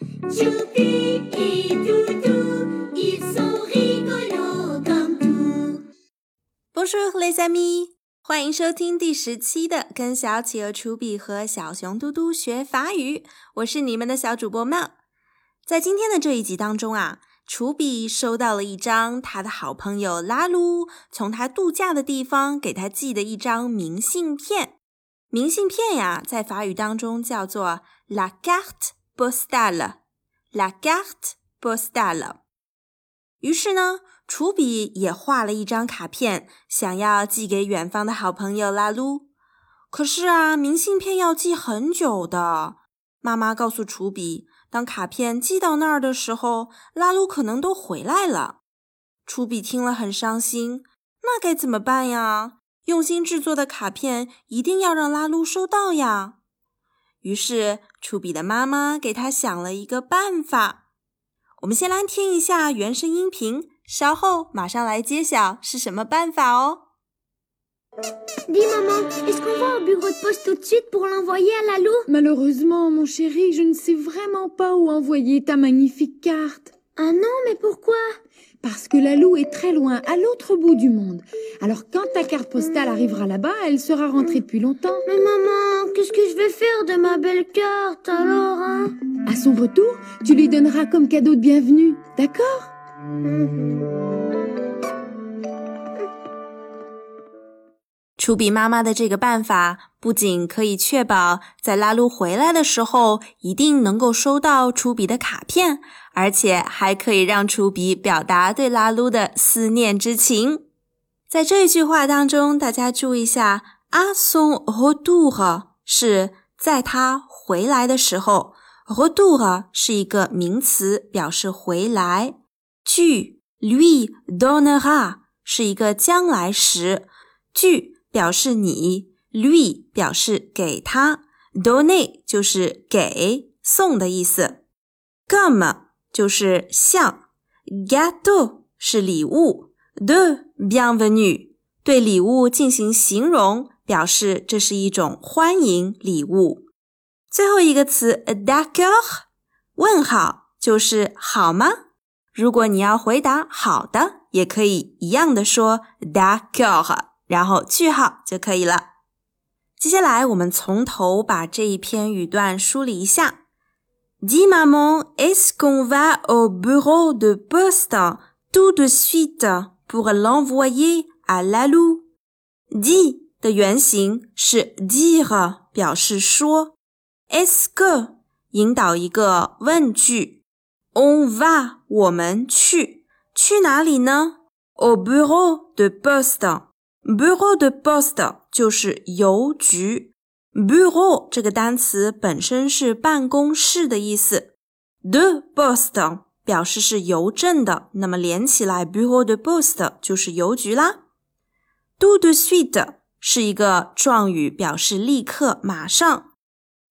Choupi et Doudou, ils sont rigolos comme tout. Bonjour les amis，欢迎收听第十期的《跟小企鹅楚比和小熊嘟嘟学法语》，我是你们的小主播曼。在今天的这一集当中啊，楚比收到了一张他的好朋友拉鲁从他度假的地方给他寄的一张明信片。明信片呀，在法语当中叫做 la carte postale，la carte postale。于是呢，楚比也画了一张卡片，想要寄给远方的好朋友拉鲁。可是啊，明信片要寄很久的。妈妈告诉楚比，当卡片寄到那儿的时候，拉鲁可能都回来了。楚比听了很伤心，那该怎么办呀？用心制作的卡片一定要让拉鲁收到呀。于是，楚比的妈妈给他想了一个办法。我们先来听一下原声音频，稍后马上来揭晓是什么办法哦。 Dis maman, est-ce qu'on va au bureau de poste tout de suite pour l'envoyer à Lalou Malheureusement, mon chéri, je ne sais vraiment pas où envoyer ta magnifique carte. Ah non, mais pourquoi Parce que Lalou est très loin, à l'autre bout du monde. Alors quand ta carte postale arrivera là-bas, elle sera rentrée depuis longtemps. Mais maman, qu'est-ce que je vais faire de ma belle carte alors hein À son retour, tu lui donneras comme cadeau de bienvenue, d'accord 楚比妈妈的这个办法，不仅可以确保在拉鲁回来的时候一定能够收到楚比的卡片，而且还可以让楚比表达对拉鲁的思念之情。在这句话当中，大家注意一下，à son retour 是在他回来的时候，retour 是一个名词，表示回来。tu lui donnera 是一个将来时句。表示你，lui 表示给他，donner 就是给送的意思，comme 就是像，gâteau 是礼物，de bienvenue 对礼物进行形容，表示这是一种欢迎礼物。最后一个词 d a c o r 问号就是好吗？如果你要回答好的，也可以一样的说 d a c o r。然后句号就可以了。接下来，我们从头把这一篇语段梳理一下。Dis maman, est-ce qu'on va au bureau de poste tout de suite pour l'envoyer à Lalou? Dis 的原型是 dire，表示说。Esque 引导一个问句。On va 我们去，去哪里呢？Au bureau de poste。Bureau de poste 就是邮局。Bureau 这个单词本身是办公室的意思，de poste 表示是邮政的，那么连起来，Bureau de poste 就是邮局啦。Tout de suite 是一个状语，表示立刻、马上。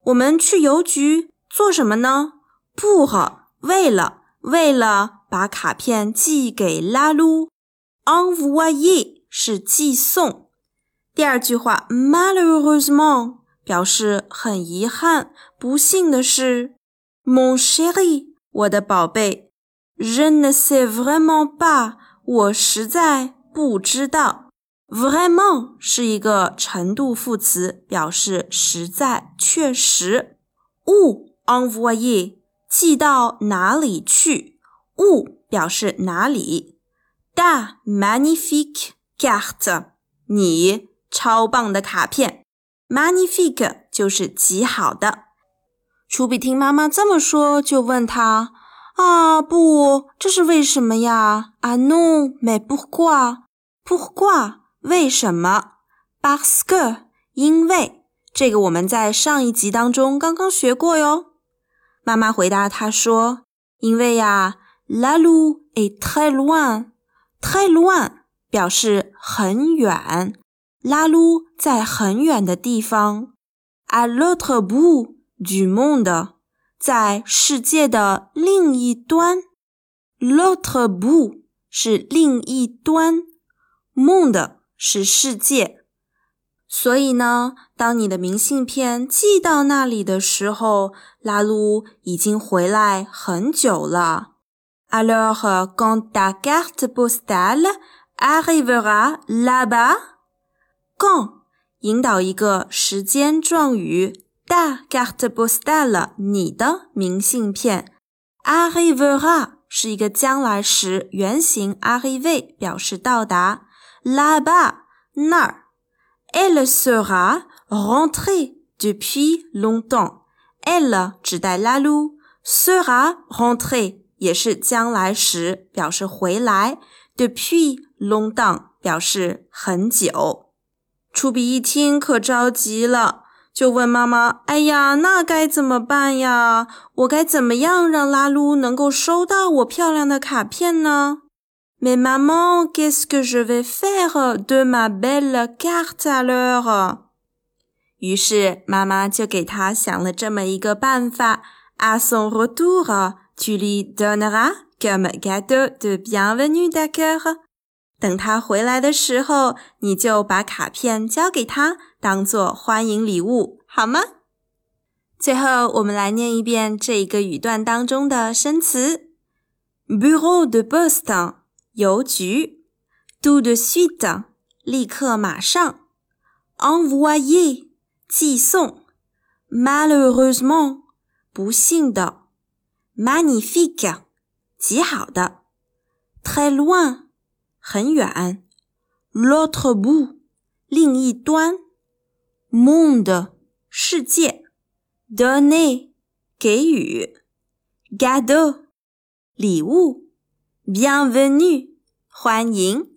我们去邮局做什么呢不为了，为了把卡片寄给拉鲁。envoye 是寄送。第二句话，malheureusement 表示很遗憾、不幸的是，mon chéri 我的宝贝，je ne sais vraiment pas 我实在不知道。Vraiment 是一个程度副词，表示实在、确实。où envoyer 寄到哪里去？où 表示哪里。Da magnifique carte，你超棒的卡片，magnifique 就是极好的。楚比听妈妈这么说，就问他：“啊，不，这是为什么呀？”啊，non，mais pourquoi？pourquoi？为什么？parce que，因为这个我们在上一集当中刚刚学过哟。妈妈回答他说：“因为呀，la l u est très loin，très loin。”表示很远，，la l u 在很远的地方。À l'autre bout du monde，在世界的另一端。L'autre bout 是另一端，monde 是世界。所以呢，当你的明信片寄到那里的时候，拉鲁已经回来很久了。Alors, quand ta carte postale arrivera là-bas, quand 引导一个时间状语，ta carte postale 你的明信片，arrivera 是一个将来时原形，arriver 表示到达，là-bas 那儿。Elle sera rentrée depuis longtemps. Elle 指代拉鲁，sera rentrée 也是将来时，表示回来。depuis longtemps 表示很久。初比一听可着急了，就问妈妈：“哎呀，那该怎么办呀？我该怎么样让拉鲁能够收到我漂亮的卡片呢？” Mais maman, qu'est-ce que je vais faire de ma belle carte alors? 于是妈妈就给他想了这么一个办法。À son retour, tu lui donneras comme cadeau de bienvenue, d'accord? 等他回来的时候，你就把卡片交给他，当做欢迎礼物，好吗？最后，我们来念一遍这一个语段当中的生词：bureau de poste。 邮局，tout de suite，立刻马上；envoyer，寄送；malheureusement，不幸的；magnifique，极好的；très loin，很远；l'autre bout，另一端；monde，世界；donner，给予；cadeau，礼物。Bienvenue，欢迎。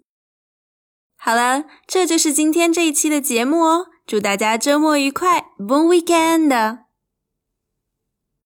好了，这就是今天这一期的节目哦。祝大家周末愉快，Bon weekend！